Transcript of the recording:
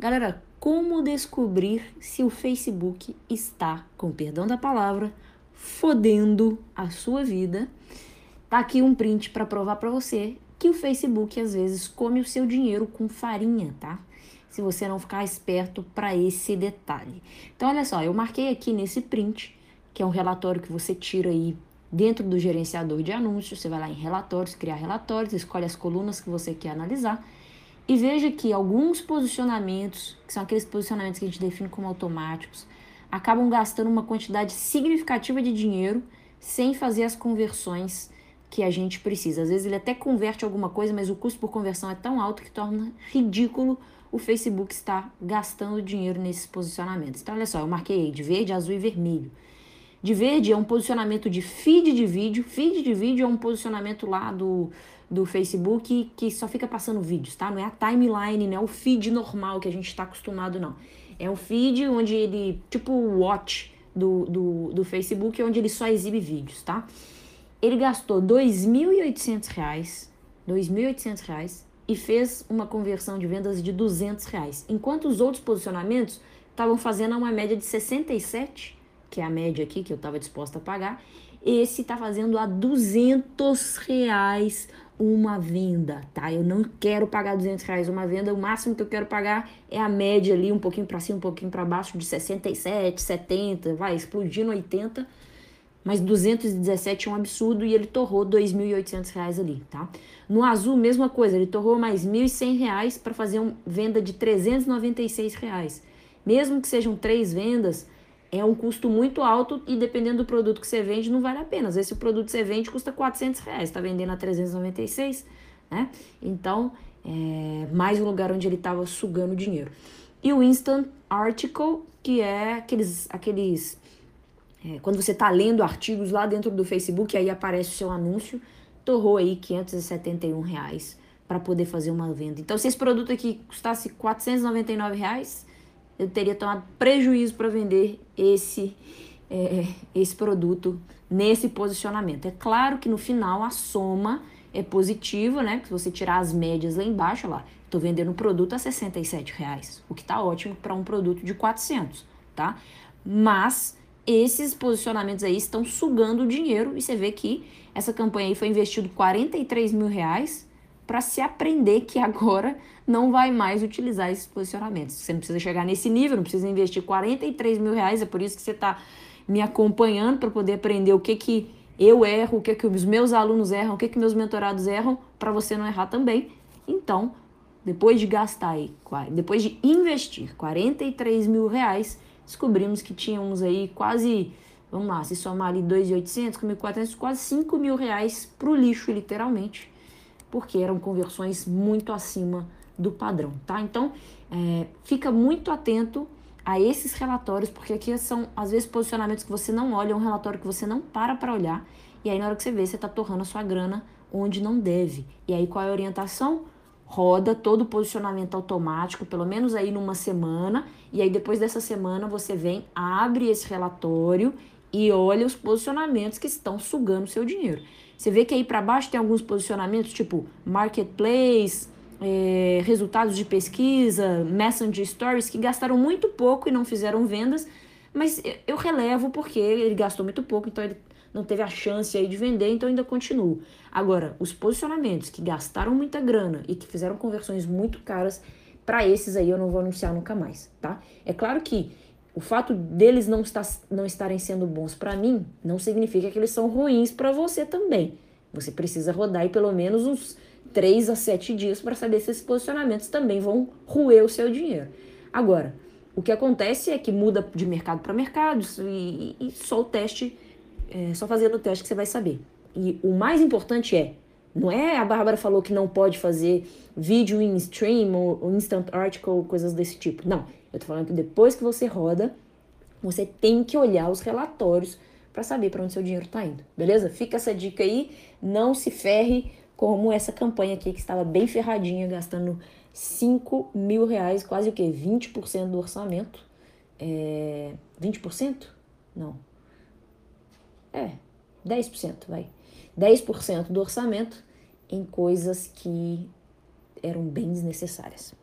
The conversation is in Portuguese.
Galera, como descobrir se o Facebook está, com perdão da palavra, fodendo a sua vida? Tá aqui um print para provar para você que o Facebook às vezes come o seu dinheiro com farinha, tá? Se você não ficar esperto para esse detalhe. Então, olha só, eu marquei aqui nesse print, que é um relatório que você tira aí dentro do gerenciador de anúncios. Você vai lá em relatórios, criar relatórios, escolhe as colunas que você quer analisar e veja que alguns posicionamentos, que são aqueles posicionamentos que a gente define como automáticos, acabam gastando uma quantidade significativa de dinheiro sem fazer as conversões que a gente precisa. Às vezes ele até converte alguma coisa, mas o custo por conversão é tão alto que torna ridículo o Facebook estar gastando dinheiro nesses posicionamentos. Então, olha só, eu marquei de verde, azul e vermelho. De verde é um posicionamento de feed de vídeo. Feed de vídeo é um posicionamento lá do, do Facebook que só fica passando vídeos, tá? Não é a timeline, não é o feed normal que a gente está acostumado, não. É um feed onde ele, tipo o watch do, do, do Facebook, onde ele só exibe vídeos, tá? Ele gastou R$ 2.800, R$ 2.800 e fez uma conversão de vendas de 200 reais, enquanto os outros posicionamentos estavam fazendo uma média de 67, que é a média aqui que eu estava disposta a pagar, esse está fazendo a 200 reais uma venda, tá? Eu não quero pagar 200 reais uma venda, o máximo que eu quero pagar é a média ali, um pouquinho para cima, um pouquinho para baixo, de 67, 70, vai explodindo 80, mas 217 é um absurdo e ele torrou 2.800 reais ali, tá? No azul, mesma coisa, ele torrou mais 1.100 reais para fazer uma venda de 396 reais. Mesmo que sejam três vendas, é um custo muito alto e dependendo do produto que você vende, não vale a pena. Às vezes, se o produto que você vende custa 400 reais, está vendendo a 396, né? Então, é mais um lugar onde ele estava sugando dinheiro. E o Instant Article, que é aqueles, aqueles é, quando você está lendo artigos lá dentro do Facebook, aí aparece o seu anúncio, torrou aí 571 reais para poder fazer uma venda. Então, se esse produto aqui custasse 499 reais, eu teria tomado prejuízo para vender esse, é, esse produto nesse posicionamento. É claro que no final a soma é positiva, né? Se você tirar as médias lá embaixo, lá, estou vendendo um produto a 67 reais, o que está ótimo para um produto de 400, tá? Mas esses posicionamentos aí estão sugando o dinheiro e você vê que essa campanha aí foi investido 43 mil reais para se aprender que agora não vai mais utilizar esses posicionamentos. Você não precisa chegar nesse nível, não precisa investir 43 mil reais, é por isso que você está me acompanhando para poder aprender o que, que eu erro, o que, que os meus alunos erram, o que, que meus mentorados erram, para você não errar também. Então, depois de gastar aí, depois de investir 43 mil reais, descobrimos que tínhamos aí quase, vamos lá, se somar ali 2.800 com 1.400, quase 5 mil reais para o lixo, literalmente porque eram conversões muito acima do padrão, tá? Então, é, fica muito atento a esses relatórios, porque aqui são, às vezes, posicionamentos que você não olha, é um relatório que você não para para olhar, e aí na hora que você vê, você está torrando a sua grana onde não deve. E aí qual é a orientação? Roda todo o posicionamento automático, pelo menos aí numa semana, e aí depois dessa semana você vem, abre esse relatório e olha os posicionamentos que estão sugando seu dinheiro. Você vê que aí para baixo tem alguns posicionamentos, tipo marketplace, é, resultados de pesquisa, messenger stories, que gastaram muito pouco e não fizeram vendas, mas eu relevo porque ele gastou muito pouco, então ele não teve a chance aí de vender, então ainda continuo. Agora, os posicionamentos que gastaram muita grana e que fizeram conversões muito caras, para esses aí eu não vou anunciar nunca mais, tá? É claro que o fato deles não, estar, não estarem sendo bons para mim não significa que eles são ruins para você também. Você precisa rodar aí pelo menos uns 3 a 7 dias para saber se esses posicionamentos também vão roer o seu dinheiro. Agora, o que acontece é que muda de mercado para mercado e, e, só o teste, é, só fazendo o teste que você vai saber. E o mais importante é, não é a Bárbara falou que não pode fazer vídeo em stream ou instant article, coisas desse tipo. Não, eu tô falando que depois que você roda, você tem que olhar os relatórios para saber para onde seu dinheiro está indo, beleza? Fica essa dica aí, não se ferre como essa campanha aqui que estava bem ferradinha, gastando 5 mil reais, quase o que? 20% do orçamento. É, 20%? Não. É, 10%, vai. 10% do orçamento em coisas que eram bem desnecessárias.